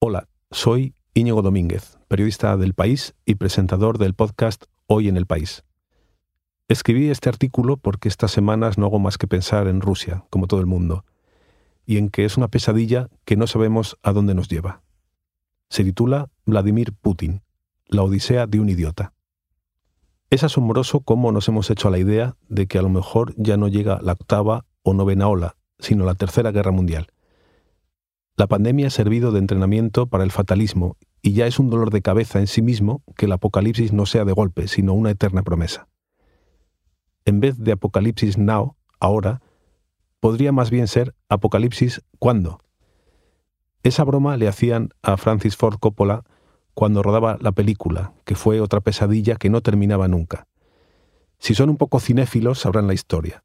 Hola, soy Íñigo Domínguez, periodista del País y presentador del podcast Hoy en el País. Escribí este artículo porque estas semanas no hago más que pensar en Rusia, como todo el mundo, y en que es una pesadilla que no sabemos a dónde nos lleva. Se titula Vladimir Putin, la odisea de un idiota. Es asombroso cómo nos hemos hecho a la idea de que a lo mejor ya no llega la octava o novena ola, sino la tercera guerra mundial la pandemia ha servido de entrenamiento para el fatalismo y ya es un dolor de cabeza en sí mismo que el apocalipsis no sea de golpe, sino una eterna promesa. En vez de apocalipsis now, ahora, podría más bien ser apocalipsis cuándo. Esa broma le hacían a Francis Ford Coppola cuando rodaba la película, que fue otra pesadilla que no terminaba nunca. Si son un poco cinéfilos sabrán la historia.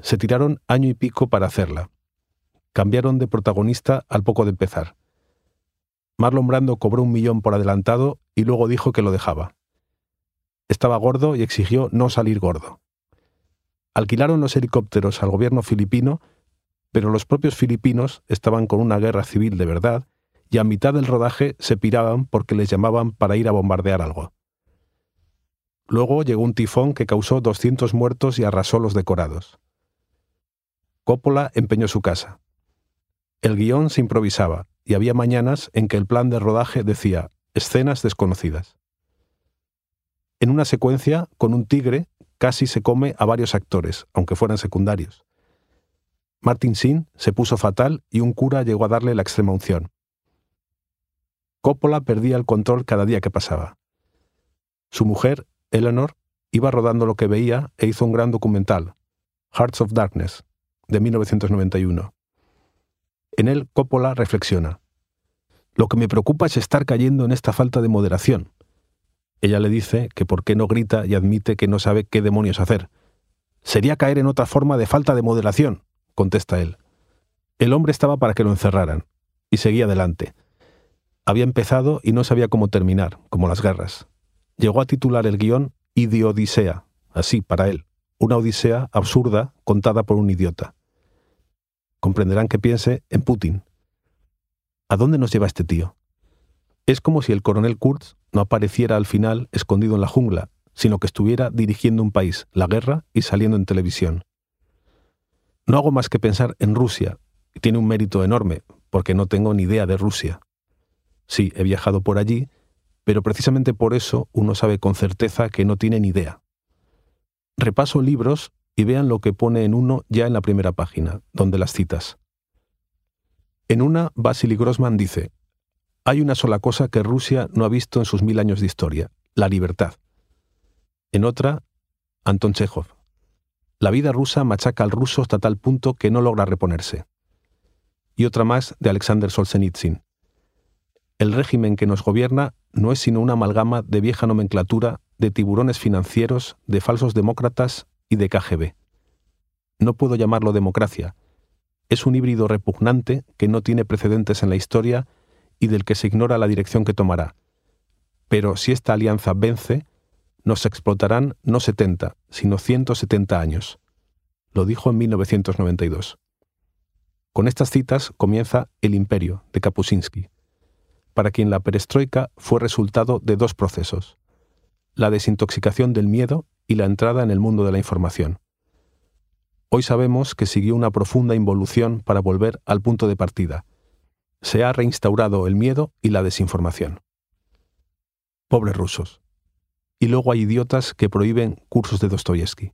Se tiraron año y pico para hacerla, cambiaron de protagonista al poco de empezar. Marlon Brando cobró un millón por adelantado y luego dijo que lo dejaba. Estaba gordo y exigió no salir gordo. Alquilaron los helicópteros al gobierno filipino, pero los propios filipinos estaban con una guerra civil de verdad y a mitad del rodaje se piraban porque les llamaban para ir a bombardear algo. Luego llegó un tifón que causó 200 muertos y arrasó los decorados. Coppola empeñó su casa. El guion se improvisaba y había mañanas en que el plan de rodaje decía escenas desconocidas. En una secuencia, con un tigre, casi se come a varios actores, aunque fueran secundarios. Martin Sin se puso fatal y un cura llegó a darle la extrema unción. Coppola perdía el control cada día que pasaba. Su mujer, Eleanor, iba rodando lo que veía e hizo un gran documental, Hearts of Darkness, de 1991. En él, Coppola reflexiona. Lo que me preocupa es estar cayendo en esta falta de moderación. Ella le dice que por qué no grita y admite que no sabe qué demonios hacer. Sería caer en otra forma de falta de moderación, contesta él. El hombre estaba para que lo encerraran, y seguía adelante. Había empezado y no sabía cómo terminar, como las guerras. Llegó a titular el guion Idiodisea, así para él, una odisea absurda contada por un idiota comprenderán que piense en Putin. ¿A dónde nos lleva este tío? Es como si el coronel Kurz no apareciera al final escondido en la jungla, sino que estuviera dirigiendo un país, la guerra, y saliendo en televisión. No hago más que pensar en Rusia, y tiene un mérito enorme, porque no tengo ni idea de Rusia. Sí, he viajado por allí, pero precisamente por eso uno sabe con certeza que no tiene ni idea. Repaso libros y vean lo que pone en uno ya en la primera página, donde las citas. En una, Vasily Grossman dice, hay una sola cosa que Rusia no ha visto en sus mil años de historia, la libertad. En otra, Anton Chekhov, la vida rusa machaca al ruso hasta tal punto que no logra reponerse. Y otra más de Alexander Solzhenitsyn. El régimen que nos gobierna no es sino una amalgama de vieja nomenclatura, de tiburones financieros, de falsos demócratas y de KGB. No puedo llamarlo democracia. Es un híbrido repugnante que no tiene precedentes en la historia y del que se ignora la dirección que tomará. Pero si esta alianza vence, nos explotarán no 70, sino 170 años. Lo dijo en 1992. Con estas citas comienza El Imperio, de Kapuscinski, para quien la perestroika fue resultado de dos procesos, la desintoxicación del miedo y la entrada en el mundo de la información. Hoy sabemos que siguió una profunda involución para volver al punto de partida. Se ha reinstaurado el miedo y la desinformación. Pobres rusos. Y luego hay idiotas que prohíben cursos de Dostoyevsky.